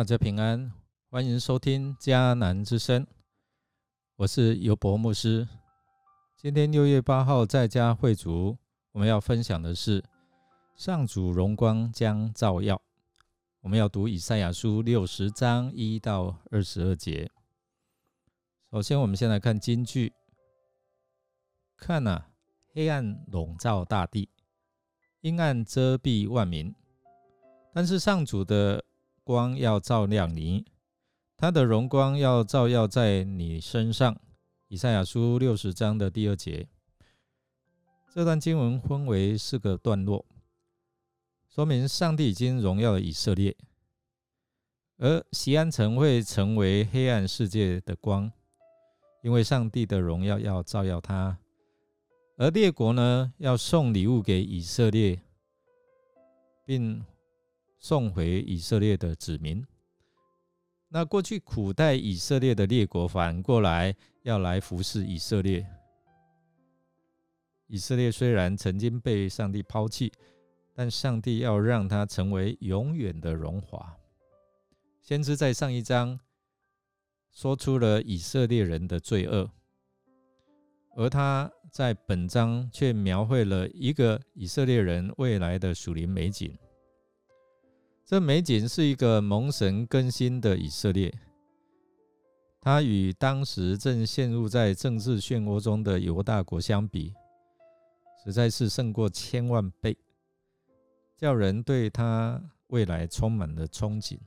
大家平安，欢迎收听迦南之声，我是尤博牧师。今天六月八号在家会主，我们要分享的是上主荣光将照耀。我们要读以赛亚书六十章一到二十二节。首先，我们先来看金句。看呐，黑暗笼罩大地，阴暗遮蔽万民，但是上主的光要照亮你，他的荣光要照耀在你身上。以赛亚书六十章的第二节，这段经文分为四个段落，说明上帝已经荣耀了以色列，而西安城会成为黑暗世界的光，因为上帝的荣耀要照耀他。而列国呢，要送礼物给以色列，并送回以色列的子民。那过去苦待以色列的列国，反过来要来服侍以色列。以色列虽然曾经被上帝抛弃，但上帝要让他成为永远的荣华。先知在上一章说出了以色列人的罪恶，而他在本章却描绘了一个以色列人未来的属灵美景。这美景是一个蒙神更新的以色列，它与当时正陷入在政治漩涡中的犹大国相比，实在是胜过千万倍，叫人对他未来充满了憧憬。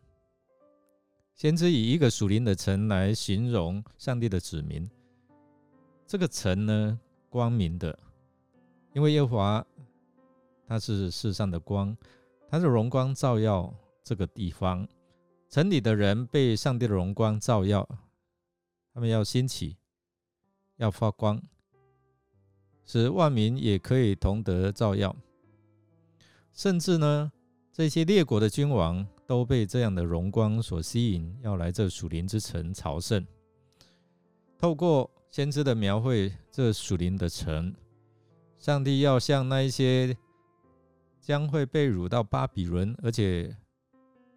先知以一个属灵的城来形容上帝的子民，这个城呢，光明的，因为耶和华他是世上的光。他的荣光照耀这个地方，城里的人被上帝的荣光照耀，他们要兴起，要发光，使万民也可以同得照耀。甚至呢，这些列国的君王都被这样的荣光所吸引，要来这属灵之城朝圣。透过先知的描绘，这属灵的城，上帝要向那一些。将会被掳到巴比伦，而且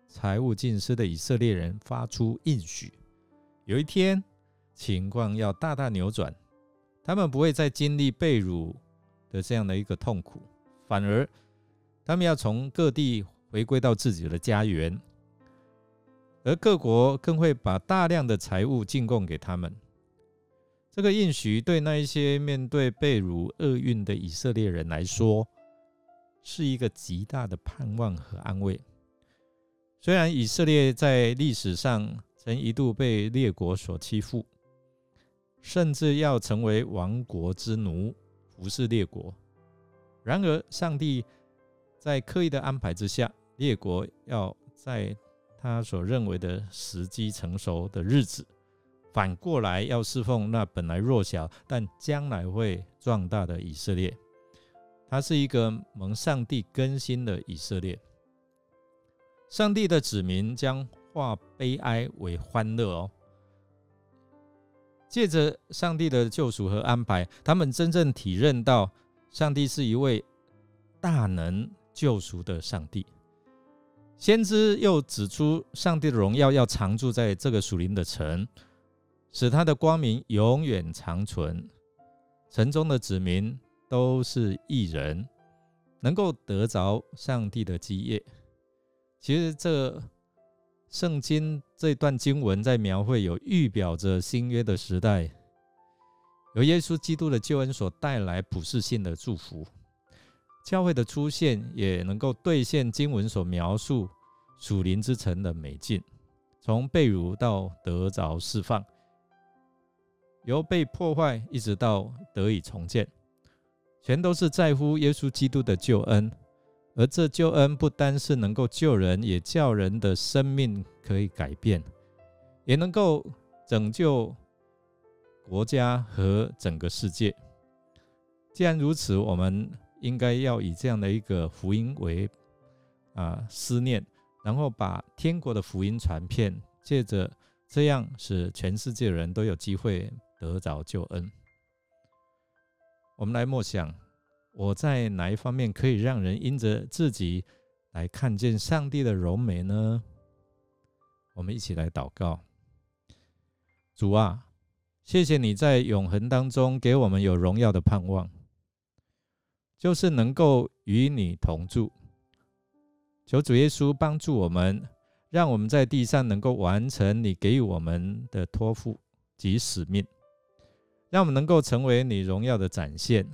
财务尽失的以色列人发出应许：有一天情况要大大扭转，他们不会再经历被掳的这样的一个痛苦，反而他们要从各地回归到自己的家园，而各国更会把大量的财物进贡给他们。这个应许对那一些面对被掳厄运的以色列人来说。是一个极大的盼望和安慰。虽然以色列在历史上曾一度被列国所欺负，甚至要成为亡国之奴，服侍列国，然而上帝在刻意的安排之下，列国要在他所认为的时机成熟的日子，反过来要侍奉那本来弱小但将来会壮大的以色列。他是一个蒙上帝更新的以色列，上帝的子民将化悲哀为欢乐哦。借着上帝的救赎和安排，他们真正体认到上帝是一位大能救赎的上帝。先知又指出，上帝的荣耀要常住在这个属灵的城，使他的光明永远长存。城中的子民。都是异人，能够得着上帝的基业。其实，这圣经这段经文在描绘有预表着新约的时代，由耶稣基督的救恩所带来普世性的祝福。教会的出现也能够兑现经文所描述属灵之城的美境，从被掳到得着释放，由被破坏一直到得以重建。全都是在乎耶稣基督的救恩，而这救恩不单是能够救人，也叫人的生命可以改变，也能够拯救国家和整个世界。既然如此，我们应该要以这样的一个福音为啊思念，然后把天国的福音传遍，借着这样使全世界人都有机会得着救恩。我们来默想，我在哪一方面可以让人因着自己来看见上帝的荣美呢？我们一起来祷告。主啊，谢谢你在永恒当中给我们有荣耀的盼望，就是能够与你同住。求主耶稣帮助我们，让我们在地上能够完成你给予我们的托付及使命，让我们能够成为你荣耀的展现。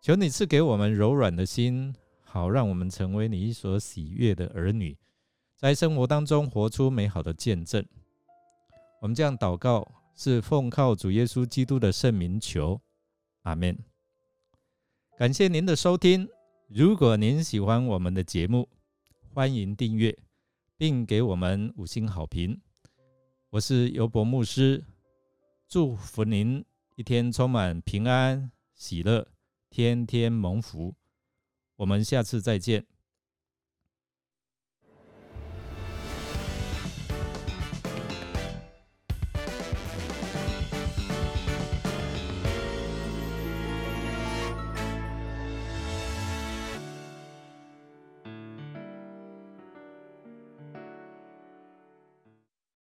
求你赐给我们柔软的心，好让我们成为你所喜悦的儿女。在生活当中活出美好的见证，我们这样祷告是奉靠主耶稣基督的圣名求，阿门。感谢您的收听，如果您喜欢我们的节目，欢迎订阅并给我们五星好评。我是尤博牧师，祝福您一天充满平安喜乐，天天蒙福。我们下次再见。